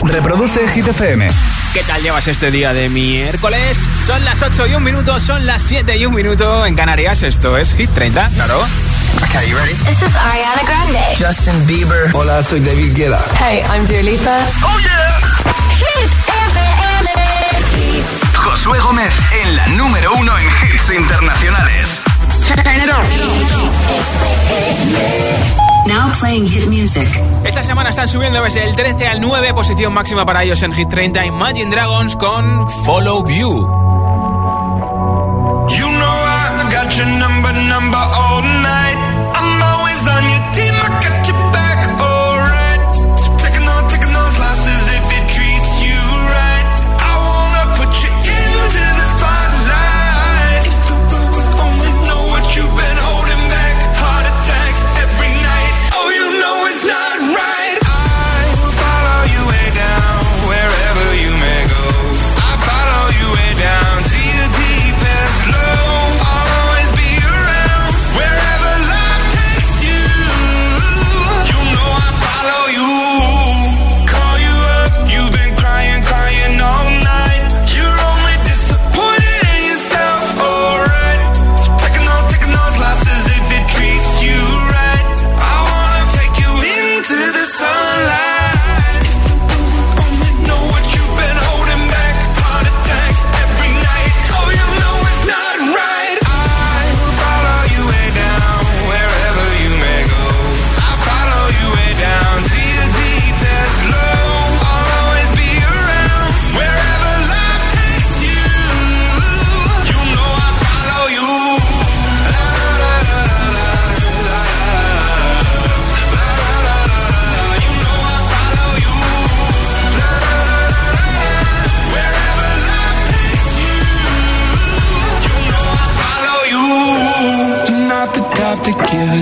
Reproduce Hit FM. ¿Qué tal llevas este día de miércoles? Son las 8 y un minuto, son las 7 y un minuto en Canarias. Esto es Hit 30, claro. Okay, you ready? This is Ariana Grande. Justin Bieber. Hola, soy David Guetta. Hey, I'm Dua Lipa. Oh yeah. Hit FM. Josué Gómez en la número uno en hits internacionales. Now playing hit music. Esta semana están subiendo desde el 13 al 9, posición máxima para ellos en Hit 30, Imagine Dragons con Follow You. You know I got your number, number all night. I'm always on your team, I got your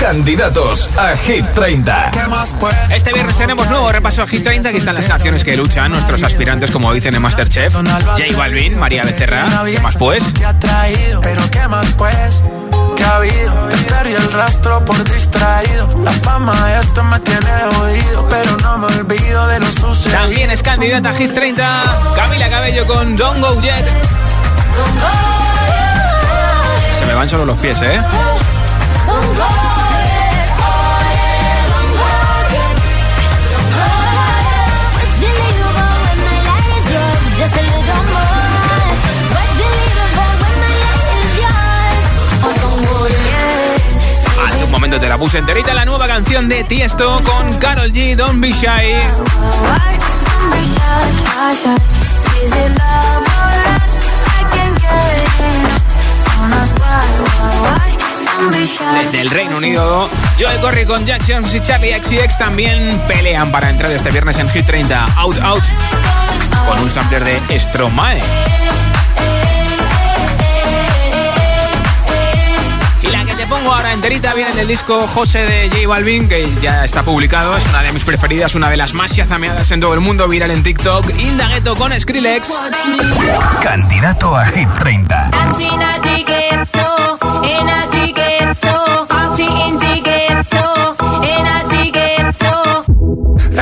Candidatos a Hit 30. Este viernes tenemos nuevo repaso a Hit 30. Aquí están las canciones que luchan nuestros aspirantes, como dicen en Masterchef. J Balvin, María Becerra. ¿Qué más pues? pero qué más pues, que ha habido. Te perdí el rastro por distraído. La fama de esto me tiene jodido, pero no me olvido de lo sucedido. También es candidata a Hit 30. Camila Cabello con Don't Go Jet. Se me van solo los pies, ¿eh? Momento te la puse enterita la nueva canción de Tiesto con Carol G, Don't Be Shy. Desde el Reino Unido, Joel Corry con Jack Jones y Charlie XCX también pelean para entrar este viernes en Hit 30 Out Out con un sampler de Stromae. Te pongo ahora enterita viene del disco José de J Balvin, que ya está publicado, es una de mis preferidas, una de las más yazameadas en todo el mundo, viral en TikTok, Hilda Ghetto con Skrillex. Candidato a Hit 30.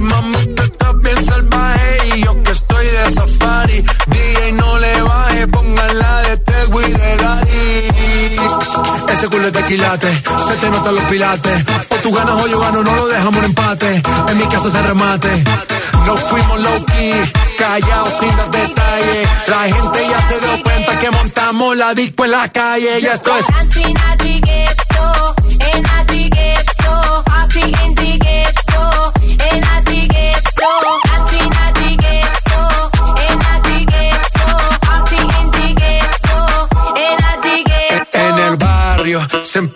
party. Mami, tú estás bien salvaje y yo que estoy de safari. DJ, no le baje, póngala de Tego de Daddy. Ese culo es de quilate, se te notan los pilates. O tú ganas o yo gano, no lo dejamos en empate. En mi casa se remate. Nos fuimos low key, callados sin dar detalles. La gente ya se dio cuenta que montamos la disco en la calle. Y esto es.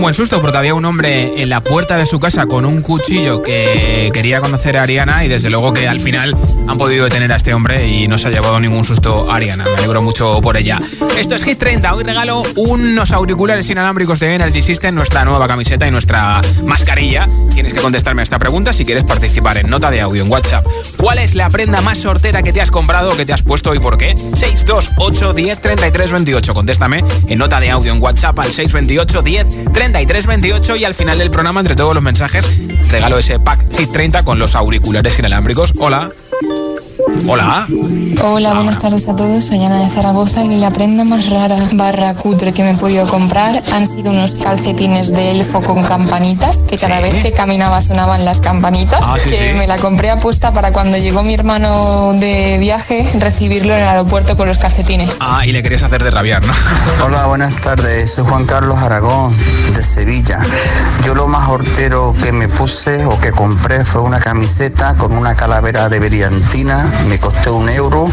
Buen susto porque había un hombre en la puerta de su casa con un cuchillo que quería conocer a Ariana y desde luego que al final han podido detener a este hombre y no se ha llevado ningún susto a Ariana. Me alegro mucho por ella. Esto es Hit 30. Hoy regalo unos auriculares inalámbricos de Energy System, nuestra nueva camiseta y nuestra mascarilla. Tienes que contestarme a esta pregunta si quieres participar en nota de audio en WhatsApp. ¿Cuál es la prenda más sortera que te has comprado o que te has puesto y por qué? 628 10 33 28. Contéstame en nota de audio en WhatsApp al 628 10 33 28 y al final del programa, entre todos los mensajes, regalo ese pack Hit 30 con los auriculares inalámbricos. Hola. Hola. Hola, buenas tardes a todos. Soy Ana de Zaragoza y la prenda más rara barra cutre que me he podido comprar han sido unos calcetines de elfo con campanitas, que cada vez que caminaba sonaban las campanitas, Ah, sí, que sí. me la compré apuesta para cuando llegó mi hermano de viaje recibirlo en el aeropuerto con los calcetines. Ah, y le querías hacer de rabiar, ¿no? Hola, buenas tardes. Soy Juan Carlos Aragón, de Sevilla. Yo lo más hortero que me puse o que compré fue una camiseta con una calavera de brillantina. Me costó un euro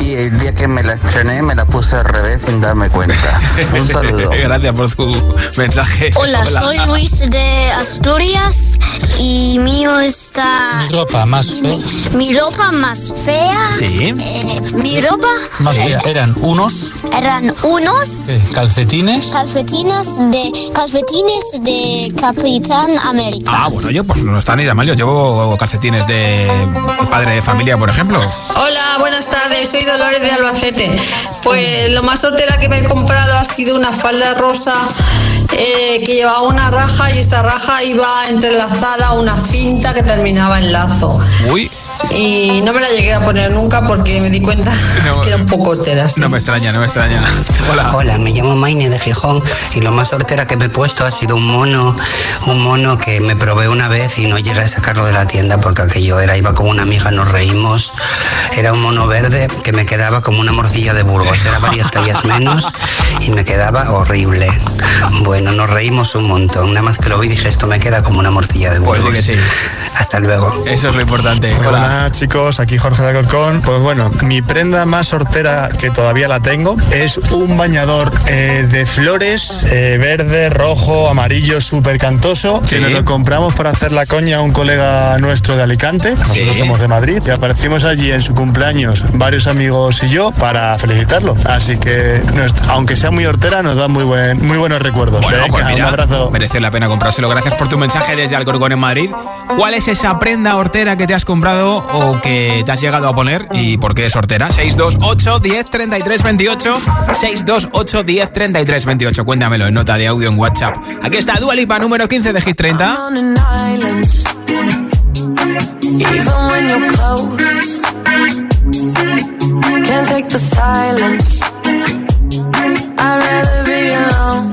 y el día que me la estrené me la puse al revés sin darme cuenta. Un saludo. Gracias por tu mensaje. Hola, soy Luis de Asturias y mío está... Mi ropa más mi, fea. mi ropa más fea. Sí. eh, mi ropa Más fea. Eran unos eran unos eh, calcetines. calcetines de calcetines de Capitán América. Ah, bueno, yo pues no está ni de mal. Yo llevo calcetines de padre de familia, por ejemplo. Hola, buenas tardes, soy Dolores de Albacete. Pues lo más sortera que me he comprado ha sido una falda rosa eh, que llevaba una raja y esta raja iba entrelazada a una cinta que terminaba en lazo. Uy, Y no me la llegué a poner nunca porque me di cuenta No. que era un poco hortera. sí. no me extraña, no me extraña. Hola. Hola, me llamo Maine de Gijón y lo más sortera que me he puesto ha sido un mono, un mono que me probé una vez y no llegué a sacarlo de la tienda porque aquello era, iba con una amiga, nos reímos. Era un mono verde que me quedaba como una morcilla de Burgos, era varias tallas menos y me quedaba horrible. Bueno, nos reímos un montón, nada más que lo vi dije esto me queda como una morcilla de Pues Burgos. que sí. Hasta luego. Eso es lo importante. Hola. Chicos, aquí Jorge de Alcorcón. Pues bueno, mi prenda más sortera que todavía la tengo es un bañador eh, de flores, eh, verde, rojo, amarillo, súper cantoso, que nos lo compramos para hacer la coña a un colega nuestro de Alicante. Nosotros Sí. somos de Madrid y aparecimos allí en su cumpleaños varios amigos y yo para felicitarlo. Así que, nos- aunque sea muy hortera, nos da muy, buen, muy buenos recuerdos. Bueno, Venga, pues mira, un abrazo. merece la pena comprárselo. Gracias por tu mensaje desde Alcorcón en Madrid. ¿Cuál es esa prenda hortera que te has comprado o que te has llegado a poner y por qué es hortera? 628 10 33 28 628 10 33 28. Cuéntamelo en nota de audio en WhatsApp. Aquí está Dua Lipa, número 15 de Hit 30. on an island. Even when you're close, can't take the silence. I'd rather be alone.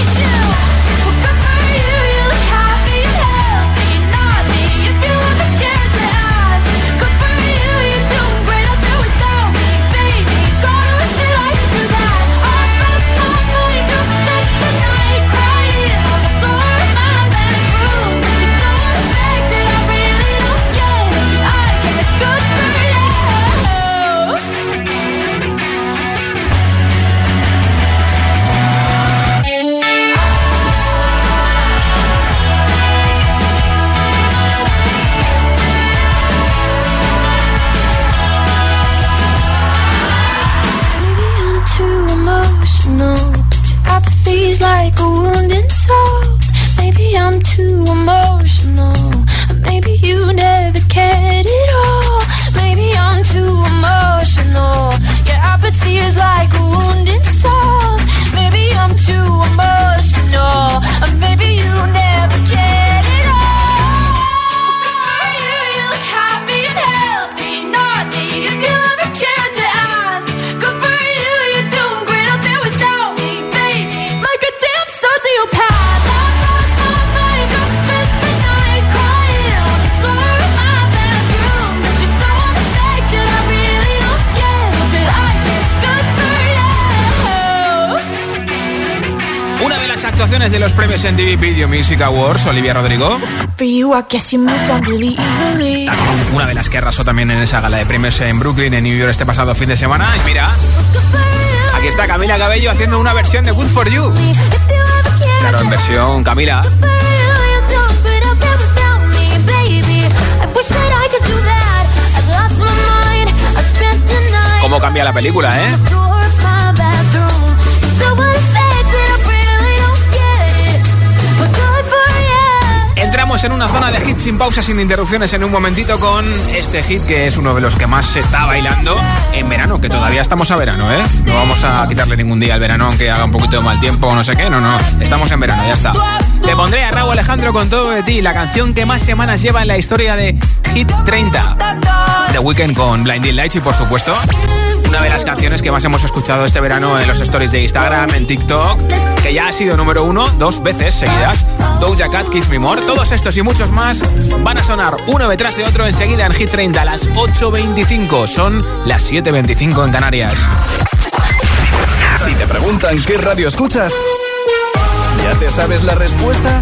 los premios MTV Video Music Awards, Olivia Rodrigo, easily. una de las que arrasó también en esa gala de premios en Brooklyn, en New York, este pasado fin de semana. Y mira, aquí está Camila Cabello haciendo una versión de Good For You. Claro, en versión Camila. ¿Cómo cambia la película, eh? En una zona de hits sin pausa, sin interrupciones en un momentito con este hit que es uno de los que más se está bailando en verano, que todavía estamos a verano, ¿eh? No vamos a quitarle ningún día al verano aunque haga un poquito de mal tiempo o no sé qué, no, no, estamos en verano, ya está. Te pondré a Raúl Alejandro con todo de ti, la canción que más semanas lleva en la historia de Hit 30. The Weeknd con Blinding Lights y por supuesto una de las canciones que más hemos escuchado este verano en los stories de Instagram, en TikTok, que ya ha sido número uno dos veces seguidas. Doja Cat, Kiss Me More, todos estos y muchos más van a sonar uno detrás de otro enseguida en Hit 30 a las 8.25. Son las 7.25 en Canarias. Si te preguntan qué radio escuchas, ¿ya te sabes la respuesta?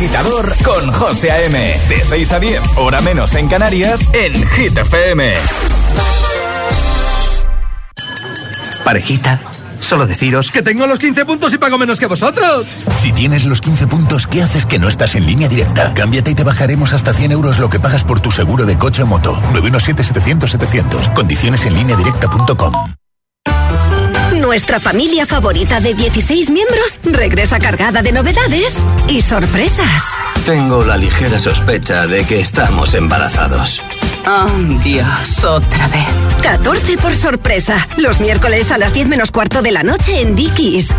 Agitador con José A.M. De 6 a 10, hora menos en Canarias, en Hit FM. Parejita, solo deciros que tengo los 15 puntos y pago menos que vosotros. Si tienes los 15 puntos, ¿qué haces que no estás en línea directa? Cámbiate y te bajaremos hasta 100 euros lo que pagas por tu seguro de coche o moto. 917-700-700. Condiciones en línea directa.com. Nuestra familia favorita de 16 miembros regresa cargada de novedades y sorpresas. Tengo la ligera sospecha de que estamos embarazados. Oh, Dios, otra vez. 14 por sorpresa. Los miércoles a las 10 menos cuarto de la noche en Dickies.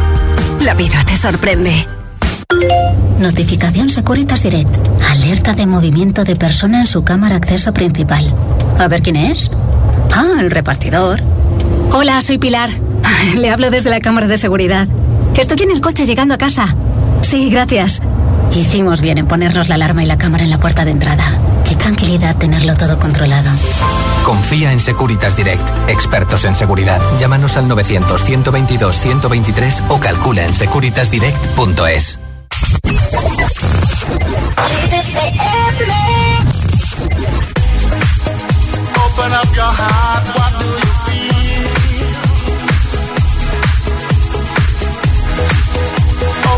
La vida te sorprende. Notificación Securitas Direct. Alerta de movimiento de persona en su cámara acceso principal. A ver quién es. Ah, el repartidor. Hola, soy Pilar. Le hablo desde la cámara de seguridad. Estoy en el coche llegando a casa. Sí, gracias. Hicimos bien en ponernos la alarma y la cámara en la puerta de entrada. Qué tranquilidad tenerlo todo controlado. Confía en Securitas Direct, expertos en seguridad. Llámanos al 900-122-123 o calcula en securitasdirect.es. up your heart, what do you feel?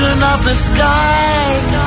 Children of the sky.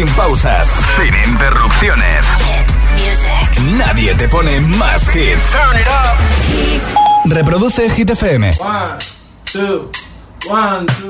Sin pausas, sin interrupciones. Nadie te pone más hits. Reproduce Hit FM. One, two, one, two,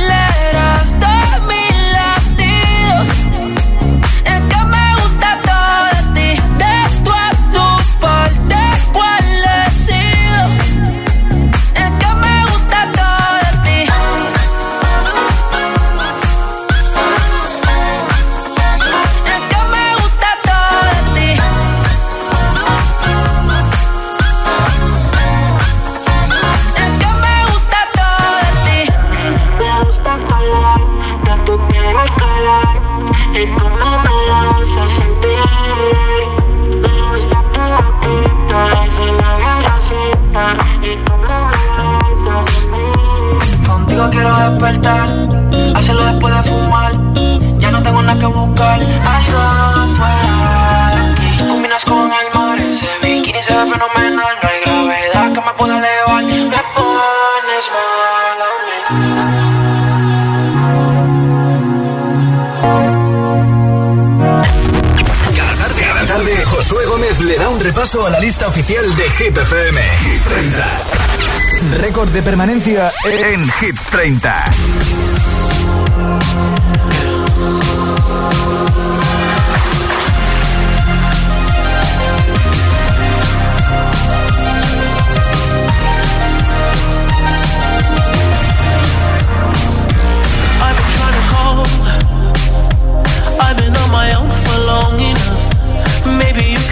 repaso a la lista oficial de Hit FM. Hit 30. Récord de permanencia en Hit 30.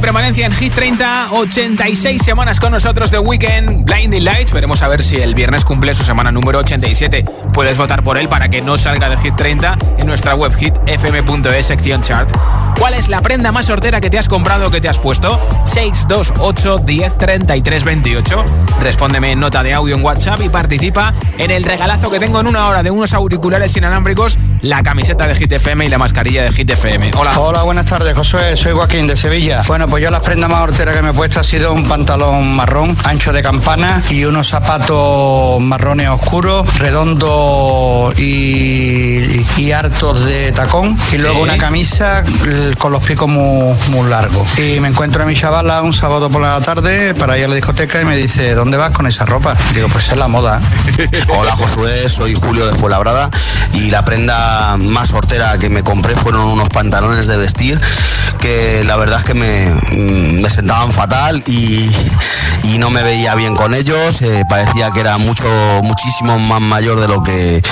permanencia en Hit 30, 86 semanas con nosotros de Weekend, Blinding Lights. Veremos a ver si el viernes cumple su semana número 87. Puedes votar por él para que no salga de Hit 30 en nuestra web hitfm.es sección chart. ¿Cuál es la prenda más sortera que te has comprado que te has puesto? 628 10 33 28. Respóndeme en nota de audio en WhatsApp y participa en el regalazo que tengo en una hora de unos auriculares inalámbricos, la camiseta de Hit FM y la mascarilla de Hit FM. Hola. Hola, buenas tardes, Josué. Soy Joaquín de Sevilla. Bueno, pues yo la prenda más hortera que me he puesto ha sido un pantalón marrón, ancho de campana y unos zapatos marrones oscuros, redondos y, y hartos de tacón. Y luego una camisa eh, con los picos muy, muy largos. Y me encuentro a mi chavala un sábado por la tarde para ir a la discoteca y me dice, ¿dónde vas con esa ropa? Digo, pues es la moda. Hola Josué, soy Julio de Fuenlabrada y la prenda más hortera que me compré fueron unos pantalones de vestir que la verdad es que me, me sentaban fatal y, y no me veía bien con ellos, eh, parecía que era mucho, muchísimo más mayor de lo que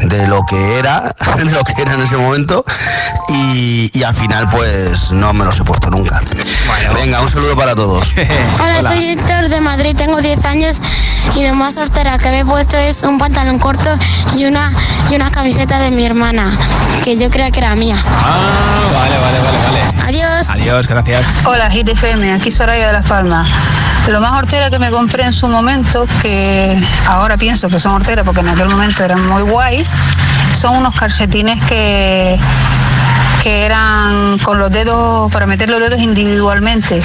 de lo que era, de lo que era en ese momento y, y al final pues no me los he puesto nunca. Venga, un saludo para todos. Hola, soy Héctor de Madrid, tengo 10 años y lo más sortera que me he puesto es un pantalón corto y una, y una camiseta de mi hermana, que yo creía que era mía. Ah, vale, vale, vale, vale. Adiós. Gracias. Hola, Hit FM, aquí Soraya de Las Palmas. Lo más hortera que me compré en su momento, que ahora pienso que son horteras porque en aquel momento eran muy guays, son unos calcetines que que eran con los dedos, para meter los dedos individualmente.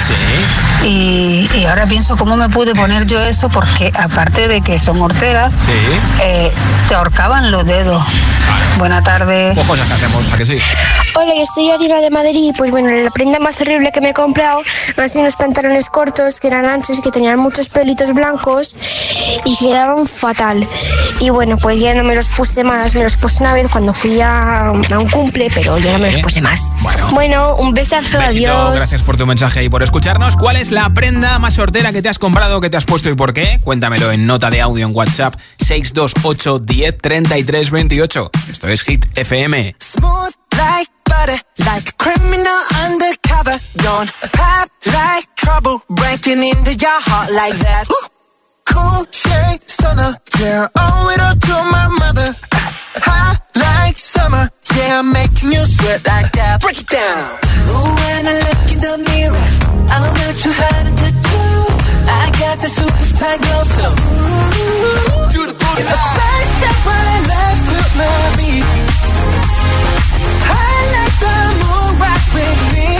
Y, y ahora pienso cómo me pude poner yo eso porque aparte de que son horteras, eh, te ahorcaban los dedos. Buena tarde. Pues que hacemos, ¿a que sí? Hola, yo soy Ariana de Madrid. Pues bueno, la prenda más horrible que me he comprado han sido unos pantalones cortos que eran anchos y que tenían muchos pelitos blancos y quedaban fatal. Y bueno, pues ya no me los puse más. Me los puse una vez cuando fui a, a un cumple, pero ya no me los puse más. Bueno, un besazo, Besito, adiós. gracias por tu mensaje y por escucharnos. ¿Cuál es la prenda más sortera que te has comprado, que te has puesto y por qué? Cuéntamelo en nota de audio en WhatsApp 628 10 33 28. Esto es Hit FM. Hot like summer, yeah, I'm making you sweat like that. Break it down. Ooh, when I look in the mirror, I'm not too hard to do. I got the superstar glow, so ooh, do the booty. A side step right left to my beat. I like the moon rock with me,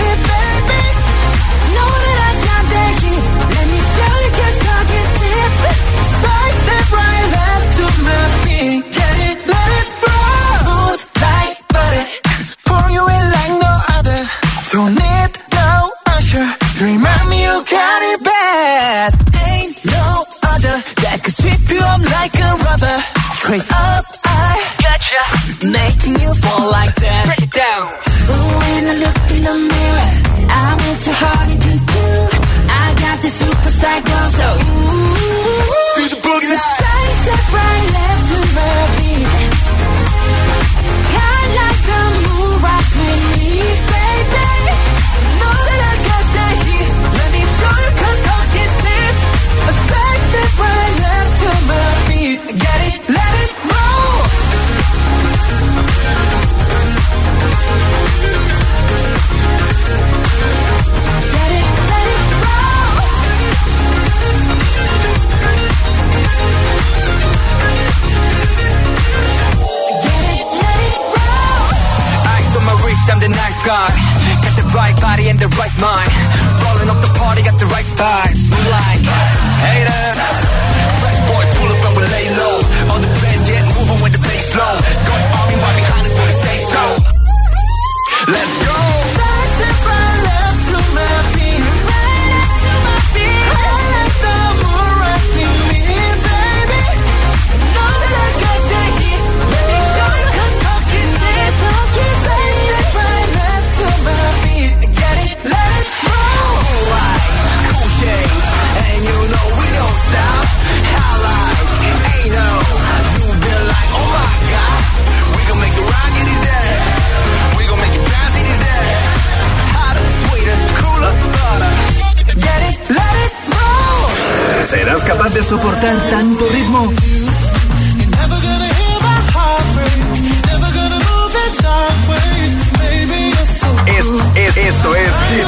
remind me you got it bad.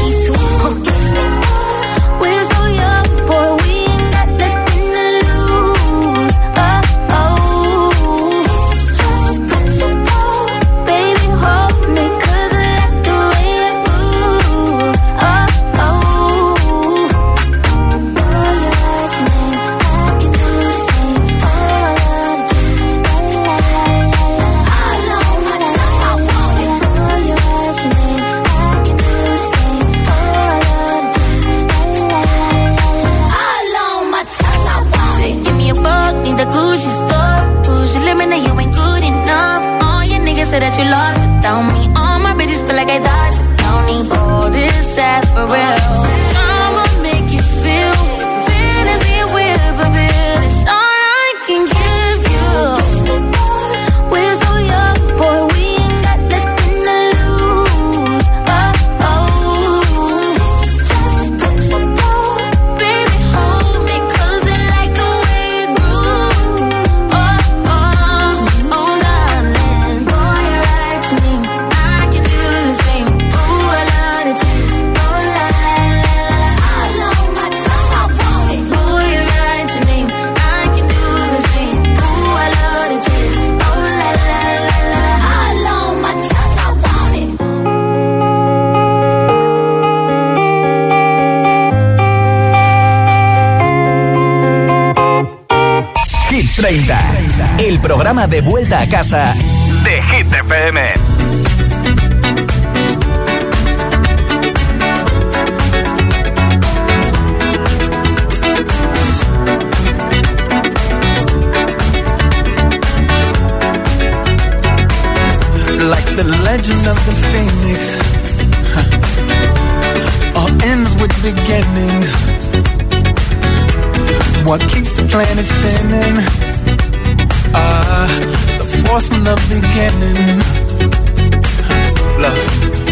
He's we're so young, boy. 30. El programa de vuelta a casa de Hit FM. Like the legend of the phoenix, all ends with beginnings. What keeps the planet spinning? are the force from the beginning. Love.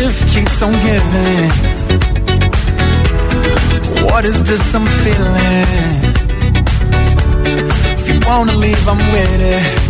gift keeps on giving. What is this I'm feeling? If you wanna leave, I'm with it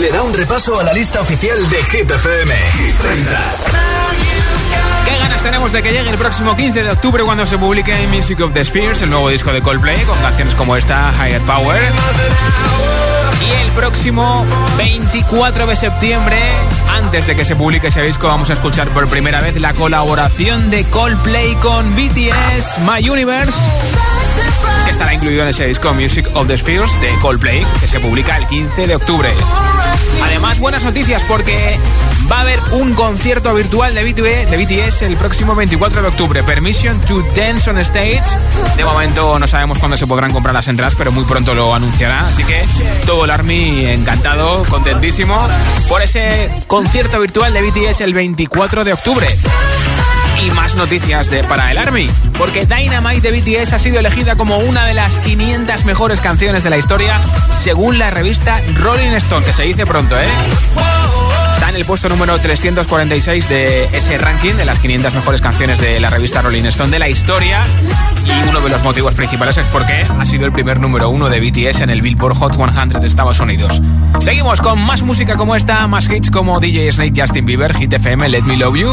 Le da un repaso a la lista oficial de Hit FM. Hit 30. ¿Qué ganas tenemos de que llegue el próximo 15 de octubre cuando se publique Music of the Spheres, el nuevo disco de Coldplay, con canciones como esta, Higher Power? Y el próximo 24 de septiembre, antes de que se publique ese disco, vamos a escuchar por primera vez la colaboración de Coldplay con BTS, My Universe que estará incluido en ese disco Music of the Spheres de Coldplay, que se publica el 15 de octubre. Además, buenas noticias porque va a haber un concierto virtual de BTS, de BTS el próximo 24 de octubre. Permission to Dance on Stage. De momento no sabemos cuándo se podrán comprar las entradas, pero muy pronto lo anunciará. Así que todo el Army encantado, contentísimo por ese concierto virtual de BTS el 24 de octubre y más noticias de, para el Army, porque Dynamite de BTS ha sido elegida como una de las 500 mejores canciones de la historia según la revista Rolling Stone, que se dice pronto, ¿eh? En el puesto número 346 de ese ranking de las 500 mejores canciones de la revista Rolling Stone de la historia. Y uno de los motivos principales es porque ha sido el primer número uno de BTS en el Billboard Hot 100 de Estados Unidos. Seguimos con más música como esta, más hits como DJ Snake, Justin Bieber, Hit FM, Let Me Love You.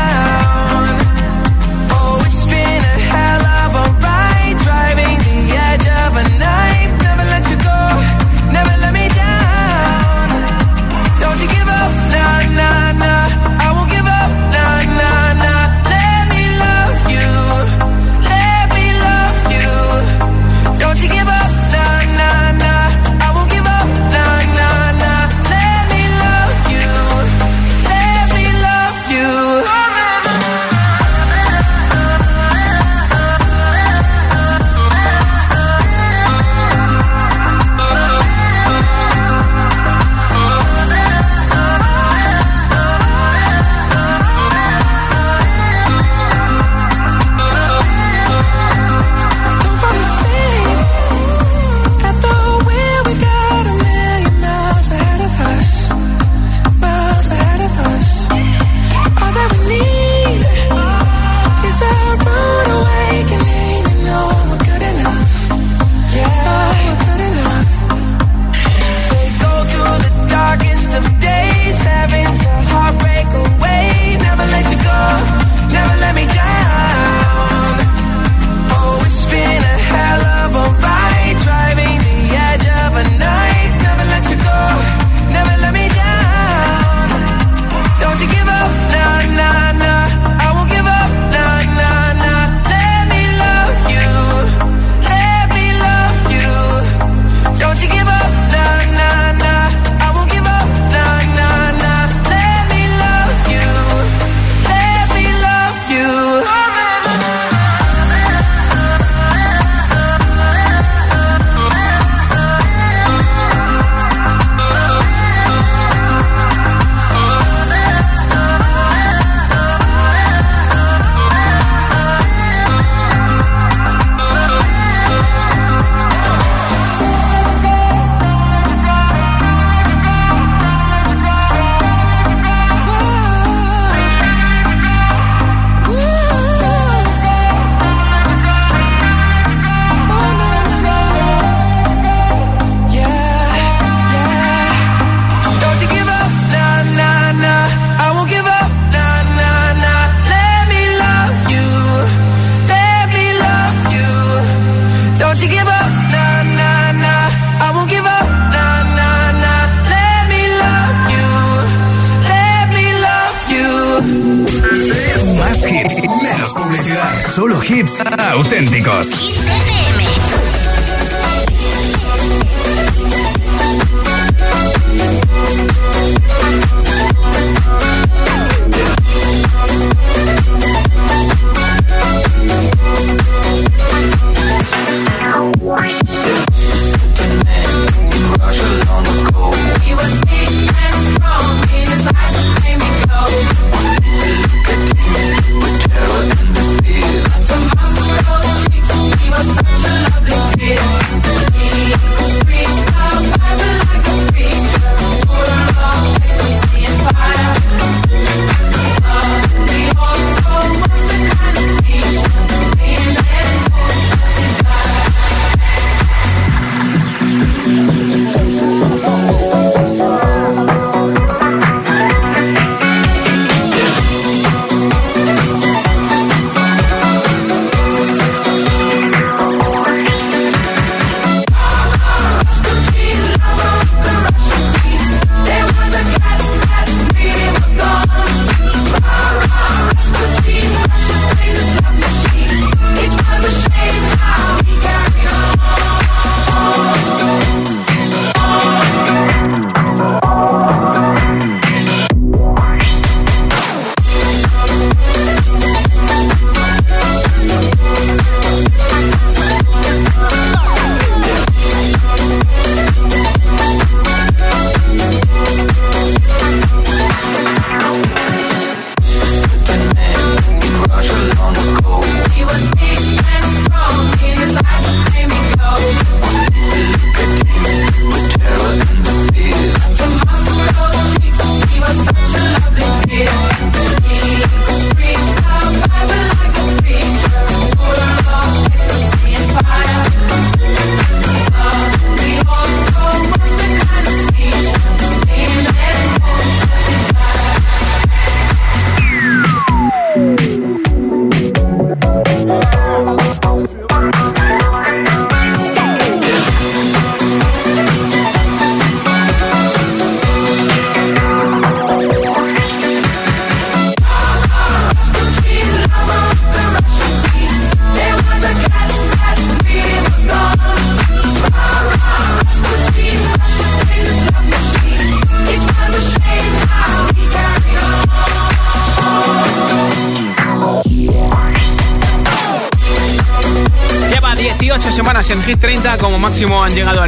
Auténticos.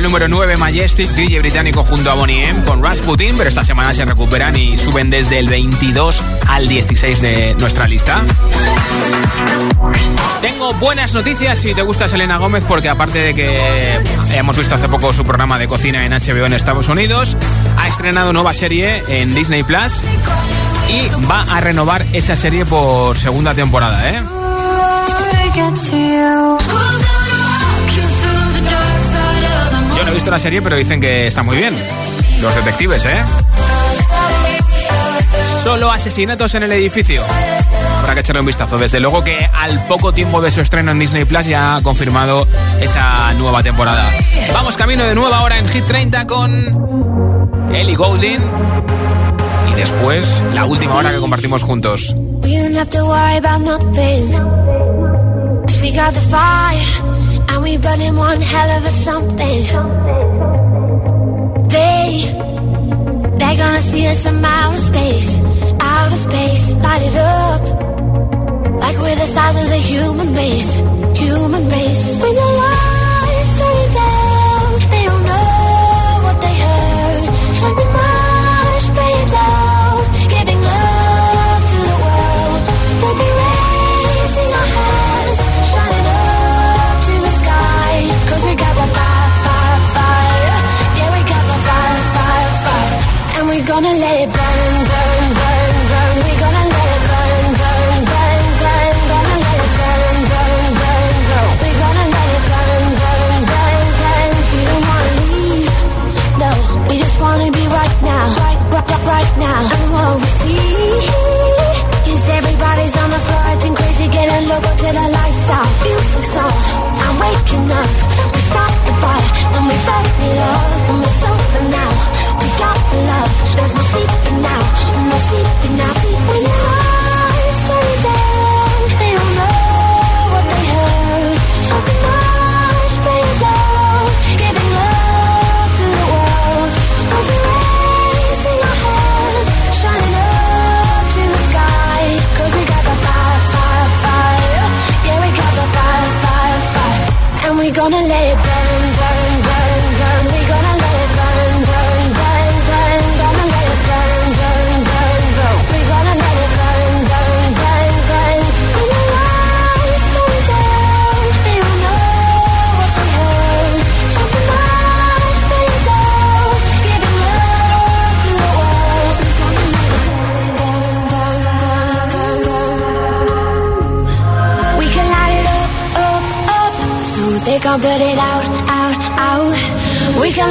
Número 9 Majestic, DJ británico junto a Bonnie M con Rasputin, pero esta semana se recuperan y suben desde el 22 al 16 de nuestra lista. Tengo buenas noticias si te gusta Selena Gómez, porque aparte de que hemos visto hace poco su programa de cocina en HBO en Estados Unidos, ha estrenado nueva serie en Disney Plus y va a renovar esa serie por segunda temporada, ¿eh? No he visto la serie, pero dicen que está muy bien. Los detectives, ¿eh? Solo asesinatos en el edificio. Habrá que echarle un vistazo. Desde luego que al poco tiempo de su estreno en Disney Plus ya ha confirmado esa nueva temporada. Vamos camino de nueva hora en Hit 30 con Ellie Goulding. Y después la última hora que compartimos juntos. We don't have to worry about we burning one hell of a something. They, they're gonna see us from outer space, outer space, light it up. Like we're the stars of the human race, human race. When the let it burn, burn, burn, burn. We're gonna let it burn, burn, burn, burn. Gonna let it burn, burn, burn, burn. We're gonna let it burn, burn, burn, burn. We don't wanna leave, no. We just wanna be right now, right, right, right, right now. And what we see is everybody's on the floor acting crazy, getting loco till the lights out. Music's on, I'm waking up. We start the fire and we burn it up, love, there's no now, no now. They don't know what they heard. Giving love to the world. Shining up to the sky. 'Cause we got the fire, fire, fire. Yeah, we got the fire, fire, fire. And we gonna let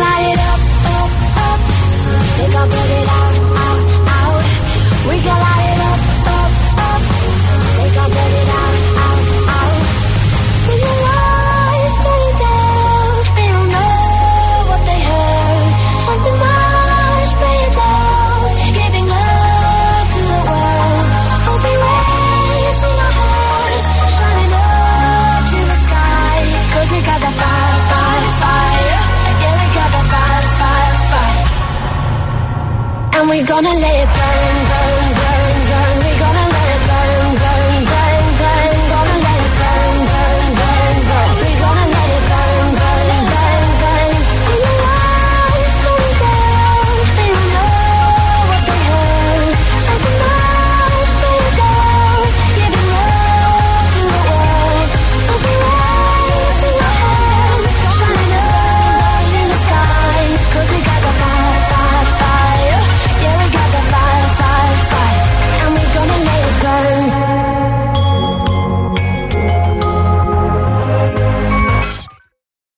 light it up, up, up, so they can put it out, out, out. We can we gonna let it go?